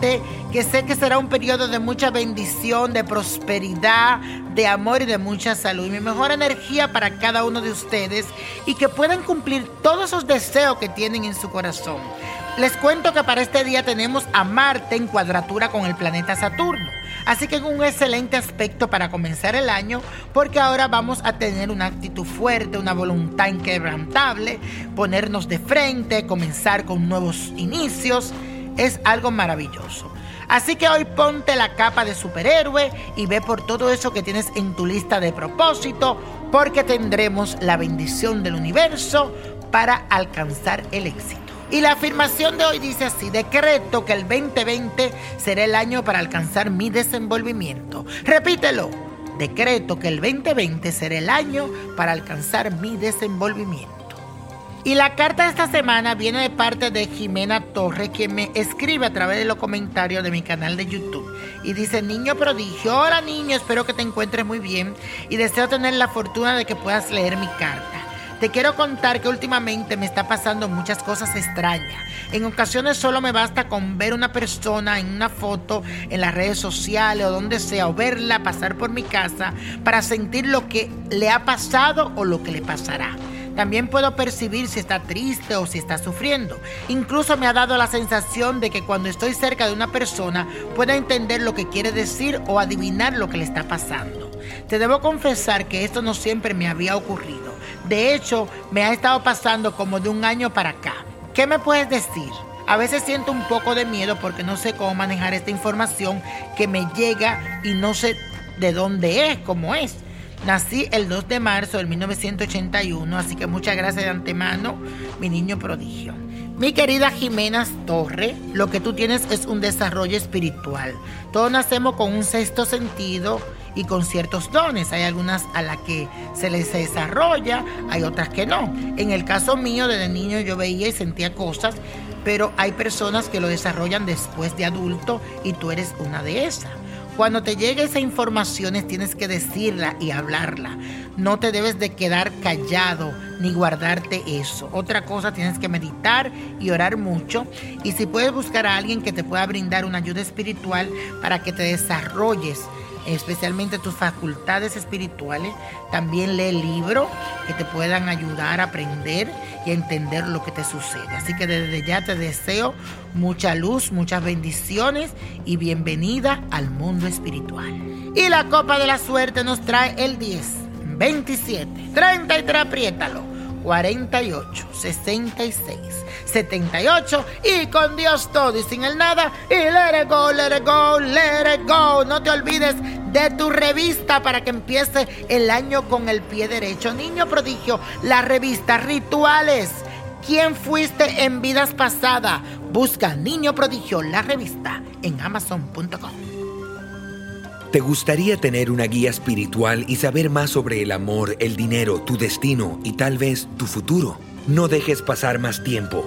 que sé que será un periodo de mucha bendición, de prosperidad, de amor y de mucha salud. Mi mejor energía para cada uno de ustedes y que puedan cumplir todos esos deseos que tienen en su corazón. Les cuento que para este día tenemos a Marte en cuadratura con el planeta Saturno. Así que es un excelente aspecto para comenzar el año porque ahora vamos a tener una actitud fuerte, una voluntad inquebrantable, ponernos de frente, comenzar con nuevos inicios. Es algo maravilloso. Así que hoy ponte la capa de superhéroe y ve por todo eso que tienes en tu lista de propósito porque tendremos la bendición del universo para alcanzar el éxito. Y la afirmación de hoy dice así, decreto que el 2020 será el año para alcanzar mi desenvolvimiento. Repítelo, decreto que el 2020 será el año para alcanzar mi desenvolvimiento. Y la carta de esta semana viene de parte de Jimena Torres, quien me escribe a través de los comentarios de mi canal de YouTube. Y dice, niño prodigio, hola niño, espero que te encuentres muy bien y deseo tener la fortuna de que puedas leer mi carta. Te quiero contar que últimamente me está pasando muchas cosas extrañas. En ocasiones solo me basta con ver una persona en una foto en las redes sociales o donde sea, o verla pasar por mi casa para sentir lo que le ha pasado o lo que le pasará. También puedo percibir si está triste o si está sufriendo. Incluso me ha dado la sensación de que cuando estoy cerca de una persona pueda entender lo que quiere decir o adivinar lo que le está pasando. Te debo confesar que esto no siempre me había ocurrido. De hecho, me ha estado pasando como de un año para acá. ¿Qué me puedes decir? A veces siento un poco de miedo porque no sé cómo manejar esta información que me llega y no sé de dónde es, cómo es. Nací el 2 de marzo del 1981, así que muchas gracias de antemano, mi niño prodigio. Mi querida Jimena Torre, lo que tú tienes es un desarrollo espiritual. Todos nacemos con un sexto sentido y con ciertos dones. Hay algunas a las que se les desarrolla, hay otras que no. En el caso mío, desde niño yo veía y sentía cosas, pero hay personas que lo desarrollan después de adulto y tú eres una de esas. Cuando te llegue esa información tienes que decirla y hablarla. No te debes de quedar callado ni guardarte eso. Otra cosa, tienes que meditar y orar mucho. Y si puedes buscar a alguien que te pueda brindar una ayuda espiritual para que te desarrolles especialmente tus facultades espirituales. También lee libros que te puedan ayudar a aprender y a entender lo que te sucede. Así que desde ya te deseo mucha luz, muchas bendiciones y bienvenida al mundo espiritual. Y la copa de la suerte nos trae el 10, 27, 33, apriétalo. 48, 66, 78 y con Dios todo y sin el nada y let it go, let it go, let it go. No te olvides de tu revista para que empiece el año con el pie derecho. Niño prodigio, la revista Rituales. ¿Quién fuiste en vidas pasadas? Busca Niño Prodigio, la revista en amazon.com. ¿Te gustaría tener una guía espiritual y saber más sobre el amor, el dinero, tu destino y tal vez tu futuro? No dejes pasar más tiempo.